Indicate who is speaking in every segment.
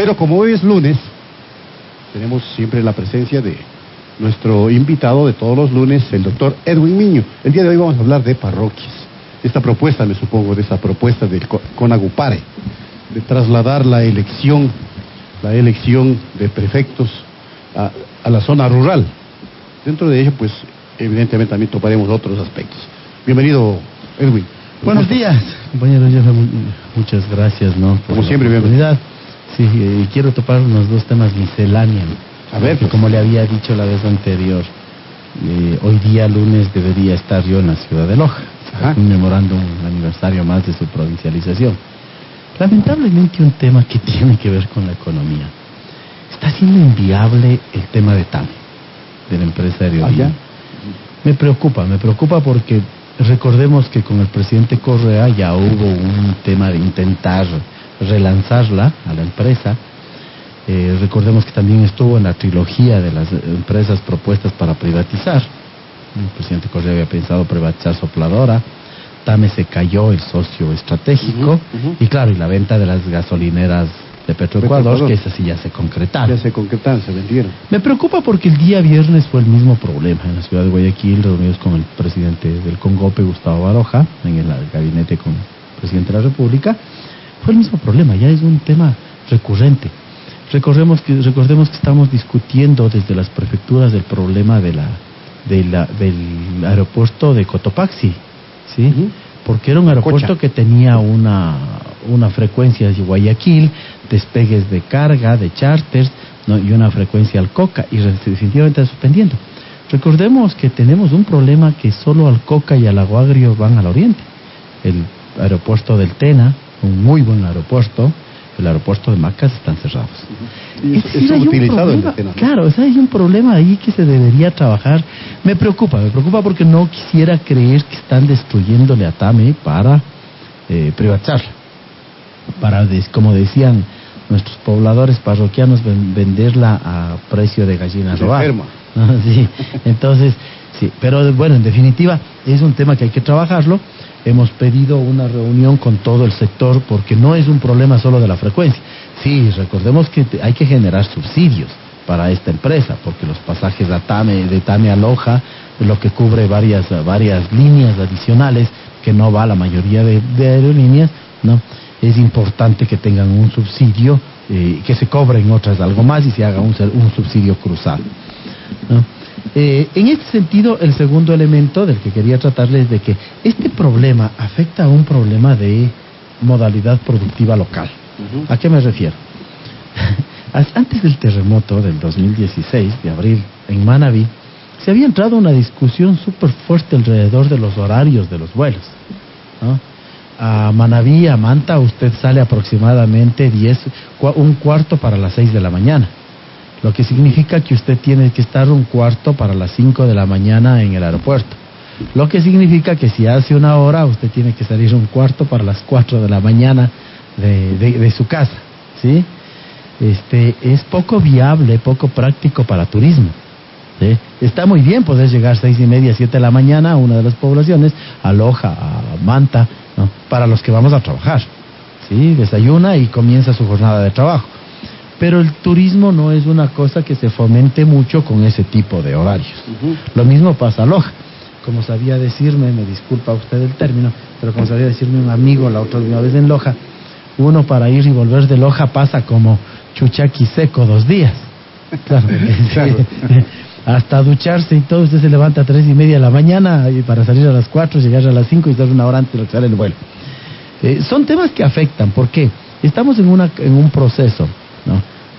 Speaker 1: Pero como hoy es lunes, tenemos siempre la presencia de nuestro invitado de todos los lunes, el doctor Edwin Miño. El día de hoy vamos a hablar de parroquias. Esta propuesta, me supongo, de esa propuesta del Co- Conagupare, de trasladar la elección, la elección de prefectos a, a la zona rural. Dentro de ello, pues, evidentemente también toparemos otros aspectos. Bienvenido, Edwin.
Speaker 2: Buenos días, compañero Muchas gracias, ¿no? por
Speaker 1: Como siempre,
Speaker 2: oportunidad. Sí, quiero topar unos dos temas misceláneos.
Speaker 1: A ver, pues.
Speaker 2: como le había dicho la vez anterior, eh, hoy día lunes debería estar yo en la ciudad de Loja, conmemorando un aniversario más de su provincialización. Lamentablemente un tema que tiene que ver con la economía. Está siendo inviable el tema de TAM, de la empresa
Speaker 1: Ah,
Speaker 2: aerolínea. Me preocupa, me preocupa porque recordemos que con el presidente Correa ya hubo un tema de intentar relanzarla a la empresa. Eh, recordemos que también estuvo en la trilogía de las empresas propuestas para privatizar. El presidente Correa había pensado privatizar Sopladora. Tame se cayó el socio estratégico. Y claro, y la venta de las gasolineras de Petroecuador,
Speaker 1: Petroecuador.
Speaker 2: que esas sí ya se concretaron.
Speaker 1: Ya se concretaron, se vendieron.
Speaker 2: Me preocupa porque el día viernes fue el mismo problema en la ciudad de Guayaquil, reunidos con el presidente del Congope, Gustavo Baroja, en el gabinete con el presidente de la República. Fue el mismo problema, ya es un tema recurrente. Recordemos que, recordemos que estamos discutiendo desde las prefecturas del problema de la, de la- del aeropuerto de Cotopaxi, ¿sí? Porque era un aeropuerto
Speaker 1: Cocha.
Speaker 2: que tenía una, una frecuencia de Guayaquil, despegues de carga, de charters, ¿no? y una frecuencia al Coca, y definitivamente suspendiendo. Recordemos que tenemos un problema que solo al Coca y al Aguagrio van al oriente. El aeropuerto del Tena, un muy buen aeropuerto, el aeropuerto de Macas están cerrados.
Speaker 1: Y
Speaker 2: Es decir, hay un problema. Claro, o sea, hay un problema ahí que se debería trabajar. Me preocupa, me preocupa porque no quisiera creer que están destruyéndole a Tame para eh, privatizarla. Para, des- como decían nuestros pobladores parroquianos, ven- venderla a precio de gallina robada. sí, entonces, sí, pero bueno, en definitiva, es un tema que hay que trabajarlo. Hemos pedido una reunión con todo el sector porque no es un problema solo de la frecuencia. Sí, recordemos que hay que generar subsidios para esta empresa porque los pasajes de Tame, de Tame a Loja, lo que cubre varias, varias líneas adicionales que no va a la mayoría de, aerolíneas, ¿no? Es importante que tengan un subsidio, eh, que se cobren otras algo más y se haga un, un subsidio cruzado. ¿no? Eh, en este sentido, el segundo elemento del que quería tratarles es de que este problema afecta a un problema de modalidad productiva local. ¿A qué me refiero? Antes del terremoto del 2016, de abril, en Manabí, se había entrado una discusión súper fuerte alrededor de los horarios de los vuelos. ¿no? A Manabí, a Manta, usted sale aproximadamente 10, cua- un cuarto para las 6 de la mañana lo que significa que usted tiene que estar un cuarto para las 5 de la mañana en el aeropuerto. Lo que significa que si hace una hora, usted tiene que salir un cuarto para las 4 de la mañana de, de- su casa. ¿sí? Este, es poco viable, poco práctico para turismo. ¿sí? Está muy bien poder llegar seis y media, siete de la mañana a una de las poblaciones, a Loja, a Manta, ¿no? para los que vamos a trabajar. ¿sí? Desayuna y comienza su jornada de trabajo pero el turismo no es una cosa que se fomente mucho con ese tipo de horarios. Lo mismo pasa a Loja. Como sabía decirme, me disculpa usted el término, pero como sabía decirme un amigo la otra vez en Loja, uno para ir y volver de Loja pasa como chuchaqui seco dos días. Claro, hasta ducharse y todo, usted se levanta a tres y media de la mañana y para salir a las cuatro, llegar a las cinco y estar una hora antes de que sale el vuelo. Eh, son temas que afectan, porque estamos en, una, en un proceso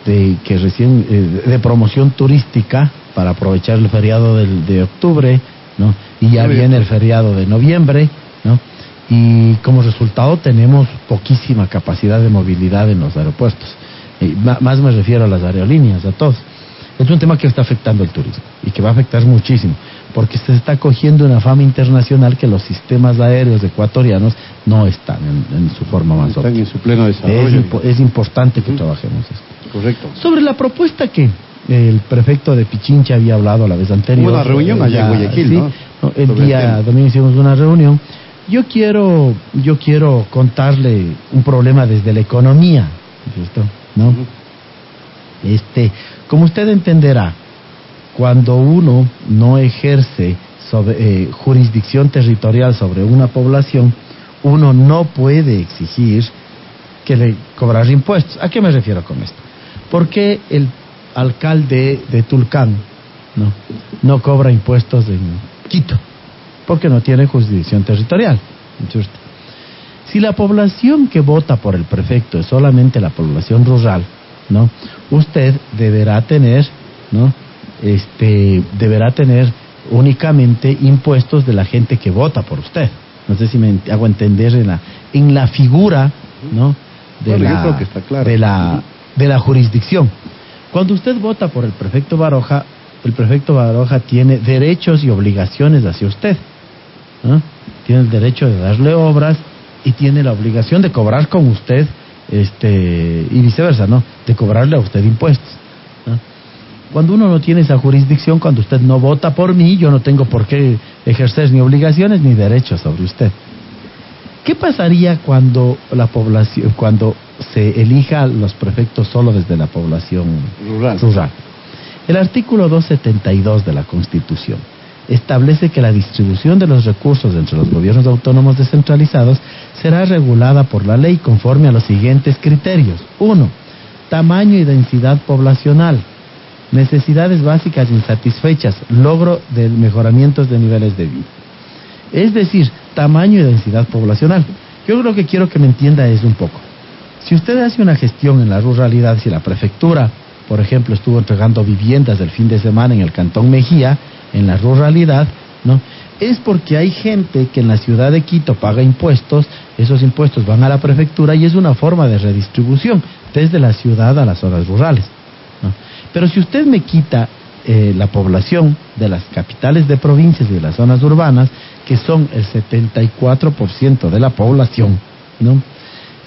Speaker 2: de, que recién, eh, de promoción turística para aprovechar el feriado del, de octubre, ¿no? y ya viene el feriado de noviembre, ¿no? y como resultado tenemos poquísima capacidad de movilidad en los aeropuertos. Y más me refiero a las aerolíneas, a todos. Es un tema que está afectando el turismo y que va a afectar muchísimo, porque se está cogiendo una fama internacional que los sistemas aéreos ecuatorianos no están en, su forma más
Speaker 1: Están en su pleno desarrollo.
Speaker 2: Es, importante que trabajemos esto.
Speaker 1: Correcto.
Speaker 2: Sobre la propuesta que el prefecto de Pichincha había hablado la vez anterior.
Speaker 1: Hubo una reunión allá en Guayaquil, ¿no?
Speaker 2: El día domingo hicimos una reunión. Yo quiero, yo quiero contarle un problema desde la economía, ¿no? Este, como usted entenderá, cuando uno no ejerce sobre, eh, jurisdicción territorial sobre una población, uno no puede exigir que le cobrar impuestos. ¿A qué me refiero con esto? Porque el alcalde de Tulcán no, no cobra impuestos en Quito? Porque no tiene jurisdicción territorial. Si la población que vota por el prefecto es solamente la población rural, ¿no? Usted deberá tener, ¿no? Este, deberá tener únicamente impuestos de la gente que vota por usted. No sé si me hago entender en la, en la figura, ¿no? De, la, de, la, de la jurisdicción. Cuando usted vota por el prefecto Baroja, el prefecto Baroja tiene derechos y obligaciones hacia usted. Tiene el derecho de darle obras y tiene la obligación de cobrar con usted este, y viceversa, ¿no? De cobrarle a usted impuestos. Cuando uno no tiene esa jurisdicción, cuando usted no vota por mí, yo no tengo por qué ejercer ni obligaciones ni derechos sobre usted. ¿Qué pasaría cuando la población, cuando se elija los prefectos solo desde la población
Speaker 1: rural?
Speaker 2: rural? El artículo 272 de la Constitución establece que la distribución de los recursos entre los gobiernos autónomos descentralizados será regulada por la ley conforme a los siguientes criterios. Uno, tamaño y densidad poblacional, necesidades básicas insatisfechas, logro de mejoramientos de niveles de vida. Es decir, tamaño y densidad poblacional. Yo creo que quiero que me entienda eso un poco. Si usted hace una gestión en la ruralidad, si la prefectura, por ejemplo, estuvo entregando viviendas del fin de semana en el Cantón Mejía, en la ruralidad, ¿no? Es porque hay gente que en la ciudad de Quito paga impuestos, esos impuestos van a la prefectura y es una forma de redistribución desde la ciudad a las zonas rurales. ¿no? Pero si usted me quita eh, la población de las capitales de provincias y de las zonas urbanas, que son el 74% de la población, ¿no?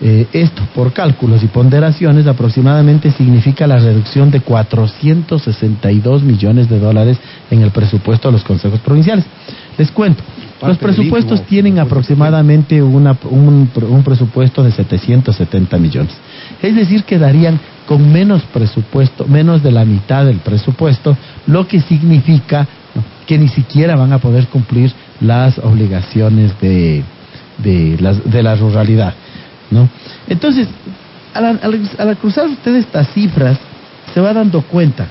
Speaker 2: Eh, esto, por cálculos y ponderaciones, aproximadamente significa la reducción de 462 millones de dólares en el presupuesto de los consejos provinciales. Les cuento, los presupuestos tienen aproximadamente una, un, un, presupuesto de 770 millones. Es decir, que darían con menos presupuesto, menos de la mitad del presupuesto, lo que significa que ni siquiera van a poder cumplir las obligaciones de, de, las, de la ruralidad. ¿No? Entonces, al, cruzar usted estas cifras, se va dando cuenta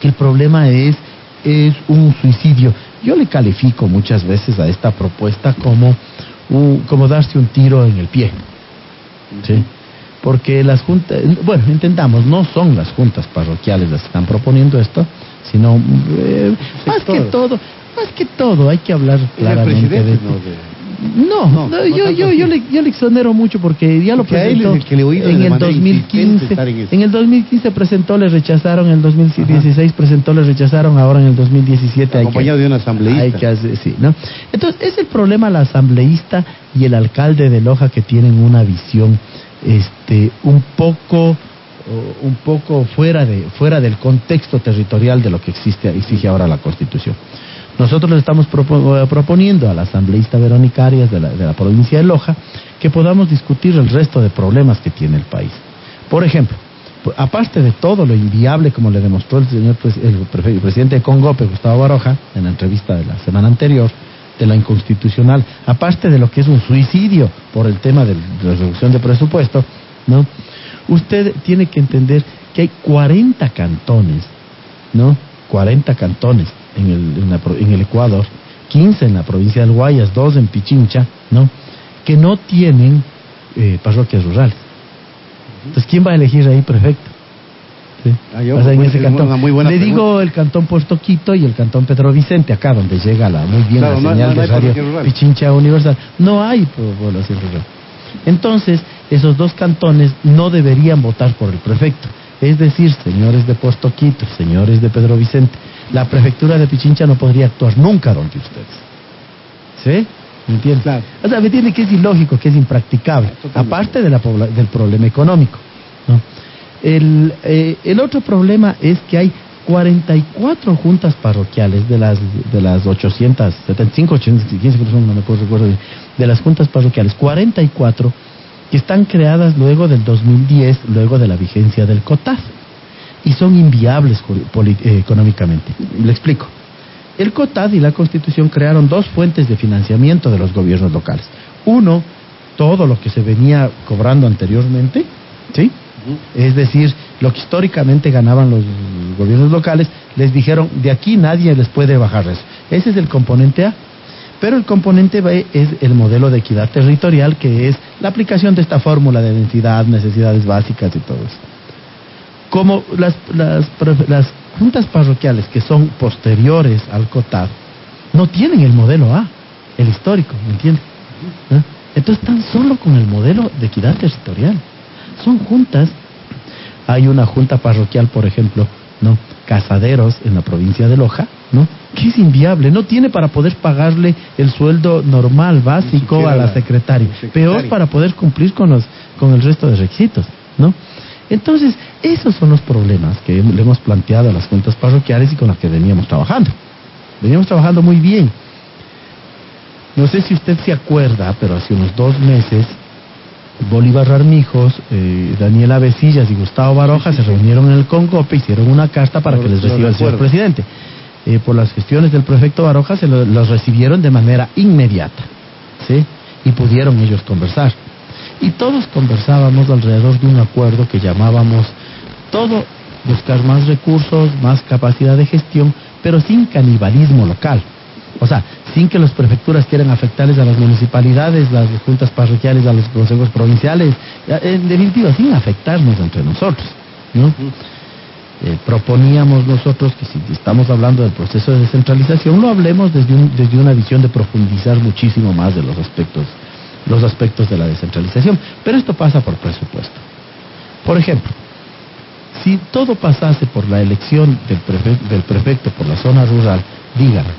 Speaker 2: que el problema es, es un suicidio. Yo le califico muchas veces a esta propuesta como, como darse un tiro en el pie. ¿sí? Porque las juntas, bueno, intentamos, no son las juntas parroquiales las que están proponiendo esto, sino eh, más que todo, más que todo, hay que hablar claramente de, no, no, yo, yo, yo, le, yo le exonero mucho porque ya lo presentó en el 2015. En, el 2015 presentó, le rechazaron, en el 2016 presentó, le rechazaron, ahora en el 2017
Speaker 1: Acompañado de un asambleísta.
Speaker 2: sí, ¿no? Entonces, es el problema la asambleísta y el alcalde de Loja que tienen una visión este un poco un poco fuera de fuera del contexto territorial de lo que existe exige ahora la Constitución. Nosotros le estamos eh, proponiendo a la asambleísta Verónica Arias de la, provincia de Loja que podamos discutir el resto de problemas que tiene el país. Por ejemplo, aparte de todo lo inviable, como le demostró el señor el, presidente de Congope, Gustavo Baroja, en la entrevista de la semana anterior, de la inconstitucional, aparte de lo que es un suicidio por el tema de la reducción de presupuesto, ¿no? Usted tiene que entender que hay 40 cantones, ¿no? 40 cantones en el, en, el Ecuador, 15 en la provincia del Guayas, 2 en Pichincha, ¿no? Que no tienen eh, parroquias rurales. Entonces, ¿quién va a elegir ahí prefecto? Sí.
Speaker 1: Ah, yo,
Speaker 2: en
Speaker 1: pues,
Speaker 2: ese
Speaker 1: es
Speaker 2: cantón.
Speaker 1: muy buena
Speaker 2: Le
Speaker 1: pregunta.
Speaker 2: digo el cantón Puerto Quito y el cantón Pedro Vicente, acá donde llega la muy bien
Speaker 1: Claro,
Speaker 2: la
Speaker 1: no
Speaker 2: señal
Speaker 1: no hay
Speaker 2: de radio. Pichincha Universal. No hay po- población rural. Entonces, esos dos cantones no deberían votar por el prefecto. Es decir, señores de Puerto Quito, señores de Pedro Vicente, la prefectura de Pichincha no podría actuar nunca donde ustedes. ¿Sí? ¿Me entiendes?
Speaker 1: Claro.
Speaker 2: O sea, me entiende que es ilógico, que es impracticable,
Speaker 1: Totalmente.
Speaker 2: aparte de la del problema económico. ¿no? El, eh, el otro problema es que hay 44 juntas parroquiales de las de las 875, 815, creo que son, no me acuerdo, recuerdo de las juntas parroquiales, 44 que están creadas luego del 2010, luego de la vigencia del COTAF, y son inviables eh, económicamente. Le explico. El COTAD y la Constitución crearon dos fuentes de financiamiento de los gobiernos locales. Uno, todo lo que se venía cobrando anteriormente, ¿sí? Es decir, lo que históricamente ganaban los gobiernos locales, les dijeron, de aquí nadie les puede bajar eso. Ese es el componente A. Pero el componente B es el modelo de equidad territorial, que es la aplicación de esta fórmula de densidad, necesidades básicas y todo eso como las, las, las juntas parroquiales que son posteriores al COTAD no tienen el modelo A, el histórico, ¿me entiendes? ¿Ah? Entonces están solo con el modelo de equidad territorial. Son juntas, hay una junta parroquial, por ejemplo, ¿no? Casaderos en la provincia de Loja, ¿no? Que es inviable, no tiene para poder pagarle el sueldo normal, básico a la
Speaker 1: la-
Speaker 2: secretaria.
Speaker 1: la secretaria.
Speaker 2: Peor para poder cumplir con los con el resto de requisitos, ¿no? Entonces, esos son los problemas que le hemos planteado a las juntas parroquiales y con las que veníamos trabajando. Veníamos trabajando muy bien. No sé si usted se acuerda, pero hace unos dos meses, Bolívar Armijos, eh, Daniela Besillas y Gustavo Baroja se reunieron en el Congope, hicieron una carta para que les reciba el señor presidente. Eh, por las gestiones del prefecto Baroja se lo- los recibieron de manera inmediata, ¿sí? Y pudieron ellos conversar. Y todos conversábamos alrededor de un acuerdo que llamábamos todo buscar más recursos, más capacidad de gestión, pero sin canibalismo local. O sea, sin que las prefecturas quieran afectarles a las municipalidades, las juntas parroquiales, a los consejos provinciales, en definitiva, sin afectarnos entre nosotros, ¿no? Eh, proponíamos nosotros que si estamos hablando del proceso de descentralización, lo hablemos desde, un- desde una visión de profundizar muchísimo más de los aspectos, los aspectos de la descentralización. Pero esto pasa por presupuesto. Por ejemplo, si todo pasase por la elección del, prefe- del prefecto por la zona rural, dígame,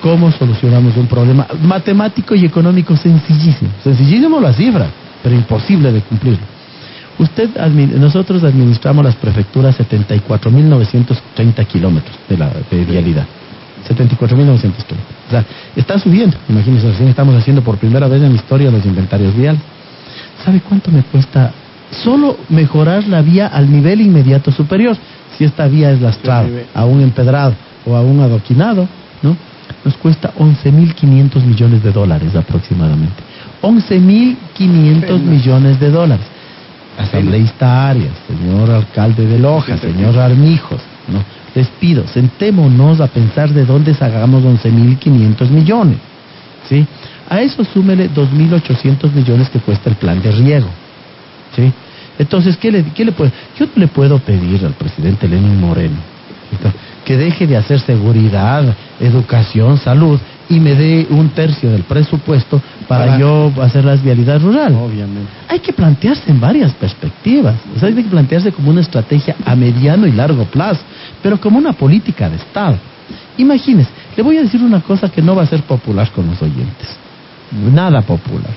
Speaker 2: ¿cómo solucionamos un problema matemático y económico sencillísimo? Sencillísimo la cifra, pero imposible de cumplirlo. Usted, nosotros administramos las prefecturas 74.930 kilómetros de la de vialidad. 74.930. O sea, está subiendo. Imagínense, recién estamos haciendo por primera vez en la historia los inventarios viales. ¿Sabe cuánto me cuesta solo mejorar la vía al nivel inmediato superior? Si esta vía es lastrada, a un empedrado o a un adoquinado, ¿no? Nos cuesta 11.500 millones de dólares aproximadamente. 11.500 millones de dólares. Asambleísta Arias, señor alcalde de Loja, señor Armijos, ¿no? Les pido, sentémonos a pensar de dónde sacamos 11.500 millones, ¿sí? A eso súmele 2.800 millones que cuesta el plan de riego, ¿sí? Entonces, ¿qué le, qué le puedo? Yo le puedo pedir al presidente Lenin Moreno que deje de hacer seguridad, educación, salud y me dé un tercio del presupuesto para,
Speaker 1: Para-
Speaker 2: yo hacer las vialidades rurales
Speaker 1: Obviamente.
Speaker 2: hay que plantearse en varias perspectivas. O sea, hay que plantearse como una estrategia a mediano y largo plazo, pero como una política de Estado. Imagínese, le voy a decir una cosa que no va a ser popular con los oyentes. Nada popular.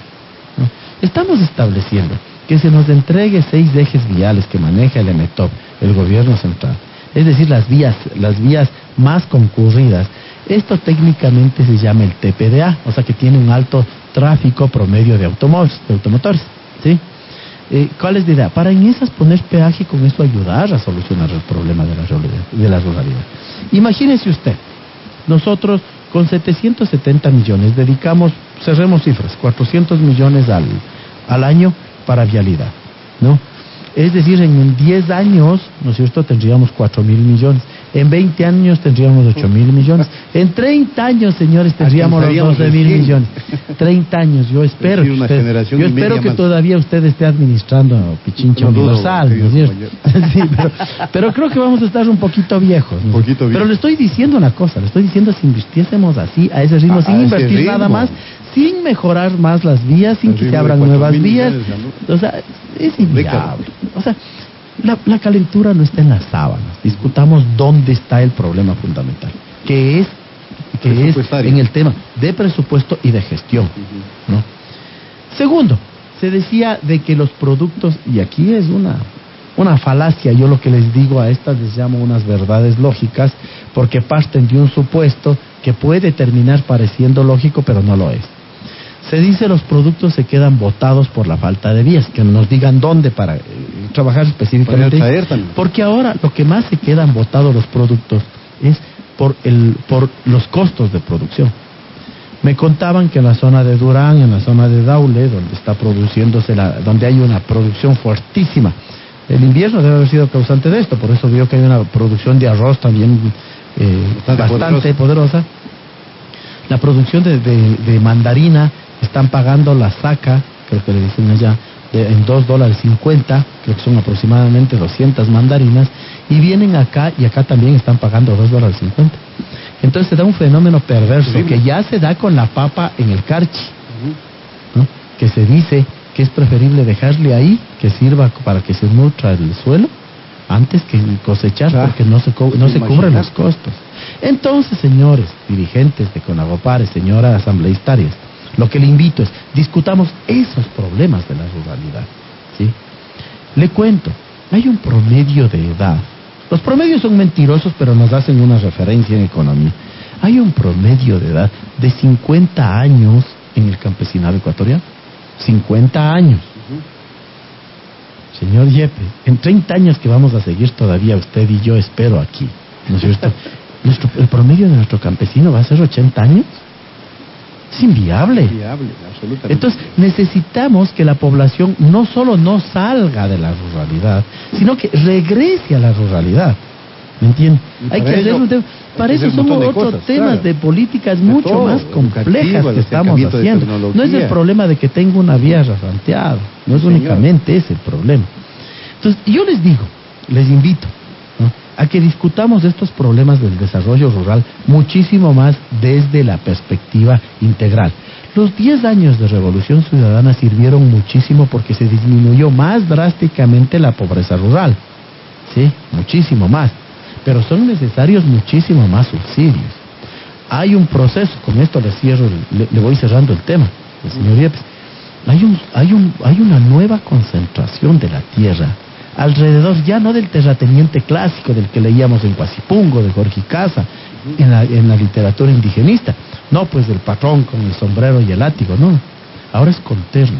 Speaker 2: Estamos estableciendo que se nos entregue seis ejes viales que maneja el EMETOP, el gobierno central. Es decir, las vías, las vías más concurridas. Esto técnicamente se llama el TPDA, o sea que tiene un alto tráfico promedio de automóviles, de automotores. ¿sí? Eh, ¿Cuál es la idea? Para en esas poner peaje y con eso ayudar a solucionar el problema de la ruralidad. De la ruralidad. Imagínese usted, nosotros con 770 millones dedicamos, cerremos cifras, 400 millones al, al año para vialidad, ¿no? Es decir, en 10 años, ¿no es cierto?, tendríamos 4 mil millones. En 20 años tendríamos 8 mil millones. En 30 años, señores, tendríamos los 12 mil millones. 30 años, yo espero. usted- yo espero que
Speaker 1: más.
Speaker 2: todavía usted esté administrando Pichincha
Speaker 1: No
Speaker 2: Universal, pero, pero creo que vamos a estar un poquito viejos. ¿no?
Speaker 1: Un poquito
Speaker 2: Pero le estoy diciendo una cosa, le estoy diciendo si invirtiésemos así, a ese ritmo, sin invertir nada más, sin mejorar más las vías, sin que se abran nuevas vías. O sea, es inviable. O sea, la, la calentura no está en las sábanas. Discutamos dónde está el problema fundamental, que es, que es en el tema de presupuesto y de gestión. ¿no? Segundo, se decía de que los productos, y aquí es una, una falacia, yo lo que les digo a estas les llamo unas verdades lógicas, porque parten de un supuesto que puede terminar pareciendo lógico, pero no lo es. Se dice los productos se quedan botados por la falta de vías, que nos digan dónde para eh, trabajar específicamente.
Speaker 1: Para traer también.
Speaker 2: Porque ahora lo que más se quedan botados los productos es por, el, por los costos de producción. Me contaban que en la zona de Durán, en la zona de Daule, donde está produciéndose la, donde hay una producción fuertísima. El invierno debe haber sido causante de esto, por eso veo que hay una producción de arroz también eh,
Speaker 1: Bastante
Speaker 2: bastante poderosa. La producción de, de- de mandarina están pagando la saca, creo que le dicen allá, de- en 2 dólares 50, creo que son aproximadamente 200 mandarinas, y vienen acá y acá también están pagando 2 dólares 50. Entonces se da un fenómeno perverso que ya se da con la papa en el carchi, ¿no? que se dice que es preferible dejarle ahí que sirva para que se nutra el suelo antes que cosechar
Speaker 1: Claro.
Speaker 2: porque no se, co- no se cubren los costos. Entonces, señores dirigentes de Conagopares, señoras asambleístarias, lo que le invito es discutamos esos problemas de la ruralidad. ¿sí? Le cuento, hay un promedio de edad. Los promedios son mentirosos, pero nos hacen una referencia en economía. Hay un promedio de edad de 50 años en el campesinado ecuatoriano. 50 años. Señor Yepes, en 30 años que vamos a seguir todavía usted y yo espero aquí, ¿no es cierto? Nuestro, el promedio de nuestro campesino va a ser 80 años. Es inviable.
Speaker 1: Absolutamente.
Speaker 2: Entonces necesitamos que la población no solo no salga de la ruralidad, sino que regrese a la ruralidad. ¿Me entiende?
Speaker 1: Y
Speaker 2: Hay que hacer un tema- Para eso son otros
Speaker 1: cosas,
Speaker 2: temas
Speaker 1: claro.
Speaker 2: de políticas
Speaker 1: De
Speaker 2: mucho
Speaker 1: todo,
Speaker 2: más complejas que estamos haciendo. No es el problema de que tengo una vía rafanteada, no es
Speaker 1: señor.
Speaker 2: únicamente ese el problema. Entonces, yo les digo, les invito. A que discutamos estos problemas del desarrollo rural muchísimo más desde la perspectiva integral. Los 10 años de Revolución Ciudadana sirvieron muchísimo porque se disminuyó más drásticamente la pobreza rural. Sí, muchísimo más. Pero son necesarios muchísimo más subsidios. Hay un proceso, con esto le cierro, le, le voy cerrando el tema, el señor Yepes. Hay, un, hay, un, hay una nueva concentración de la tierra alrededor ya no del terrateniente clásico del que leíamos en Guasipungo, de Jorge Casa, en la, en la literatura indigenista. No, pues del patrón con el sombrero y el látigo, no. Ahora es conterno,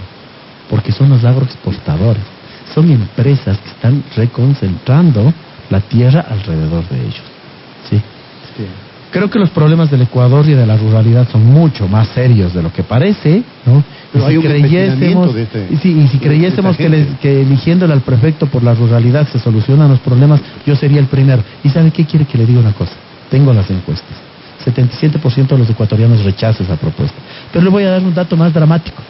Speaker 2: porque son los agroexportadores. Son empresas que están reconcentrando la tierra alrededor de ellos. ¿sí?
Speaker 1: Sí.
Speaker 2: Creo que los problemas del Ecuador y de la ruralidad son mucho más serios de lo que parece, ¿no?
Speaker 1: Pero
Speaker 2: y
Speaker 1: hay
Speaker 2: si
Speaker 1: un
Speaker 2: creyésemos,
Speaker 1: de este-
Speaker 2: y si, y si
Speaker 1: de
Speaker 2: creyésemos que, les- que eligiéndole al prefecto por la ruralidad se solucionan los problemas, yo sería el primero. ¿Y sabe qué quiere que le diga una cosa? Tengo las encuestas. 77% de los ecuatorianos rechazan esa propuesta. Pero le voy a dar un dato más dramático.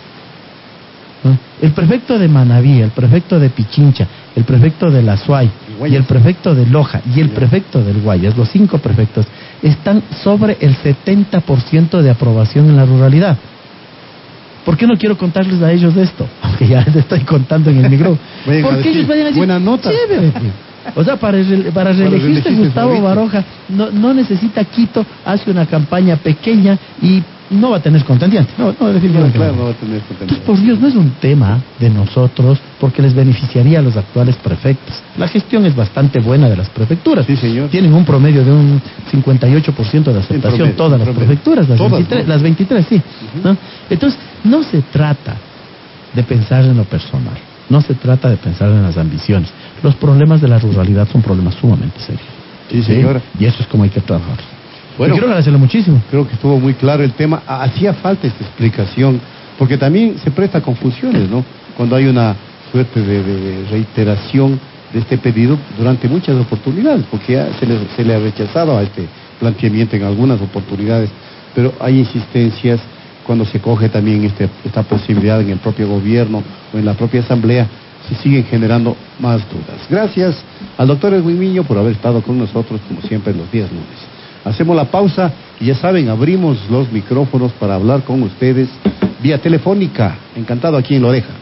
Speaker 2: ¿no? El prefecto de Manabí, el prefecto de Pichincha, el prefecto de La Suay
Speaker 1: y
Speaker 2: el prefecto de Loja y el prefecto del Guayas, los cinco prefectos, están sobre el 70% de aprobación en la ruralidad. ¿Por qué no quiero contarles a ellos esto? Aunque ya les estoy contando en el
Speaker 1: a
Speaker 2: Porque
Speaker 1: decir,
Speaker 2: ellos vayan a decir,
Speaker 1: buena nota.
Speaker 2: chévere. O sea, para, re- para reelegirse
Speaker 1: reelegirse
Speaker 2: Gustavo. Baroja no, no necesita Quito, hace una campaña pequeña y no va a tener contendiente. No, no,
Speaker 1: claro,
Speaker 2: no.
Speaker 1: va a tener contenido.
Speaker 2: por Dios, no es un tema de nosotros porque les beneficiaría a los actuales prefectos. La gestión es bastante buena de las prefecturas.
Speaker 1: Sí, señor.
Speaker 2: Tienen un promedio de un 58% de aceptación
Speaker 1: promedio,
Speaker 2: todas las prefecturas, las
Speaker 1: Todas,
Speaker 2: 23,
Speaker 1: ¿no?
Speaker 2: las 23 sí. ¿no? Entonces, no se trata de pensar en lo personal, no se trata de pensar en las ambiciones. Los problemas de la ruralidad son problemas sumamente serios.
Speaker 1: Sí, señora.
Speaker 2: Y eso es como hay que trabajar.
Speaker 1: Bueno.
Speaker 2: Quiero agradecerle muchísimo.
Speaker 1: Creo que estuvo muy claro el tema. Ha- Hacía falta esta explicación, porque también se presta confusiones, ¿no? Cuando hay una suerte de, de reiteración de este pedido durante muchas oportunidades, porque ya se le, se le ha rechazado a este planteamiento en algunas oportunidades, pero hay insistencias cuando se coge también este, esta posibilidad en el propio gobierno o en la propia asamblea, se siguen generando más dudas. Gracias al doctor Edwin Miño por haber estado con nosotros, como siempre, los días lunes. Hacemos la pausa y ya saben, abrimos los micrófonos para hablar con ustedes vía telefónica. Encantado aquí en La Oreja.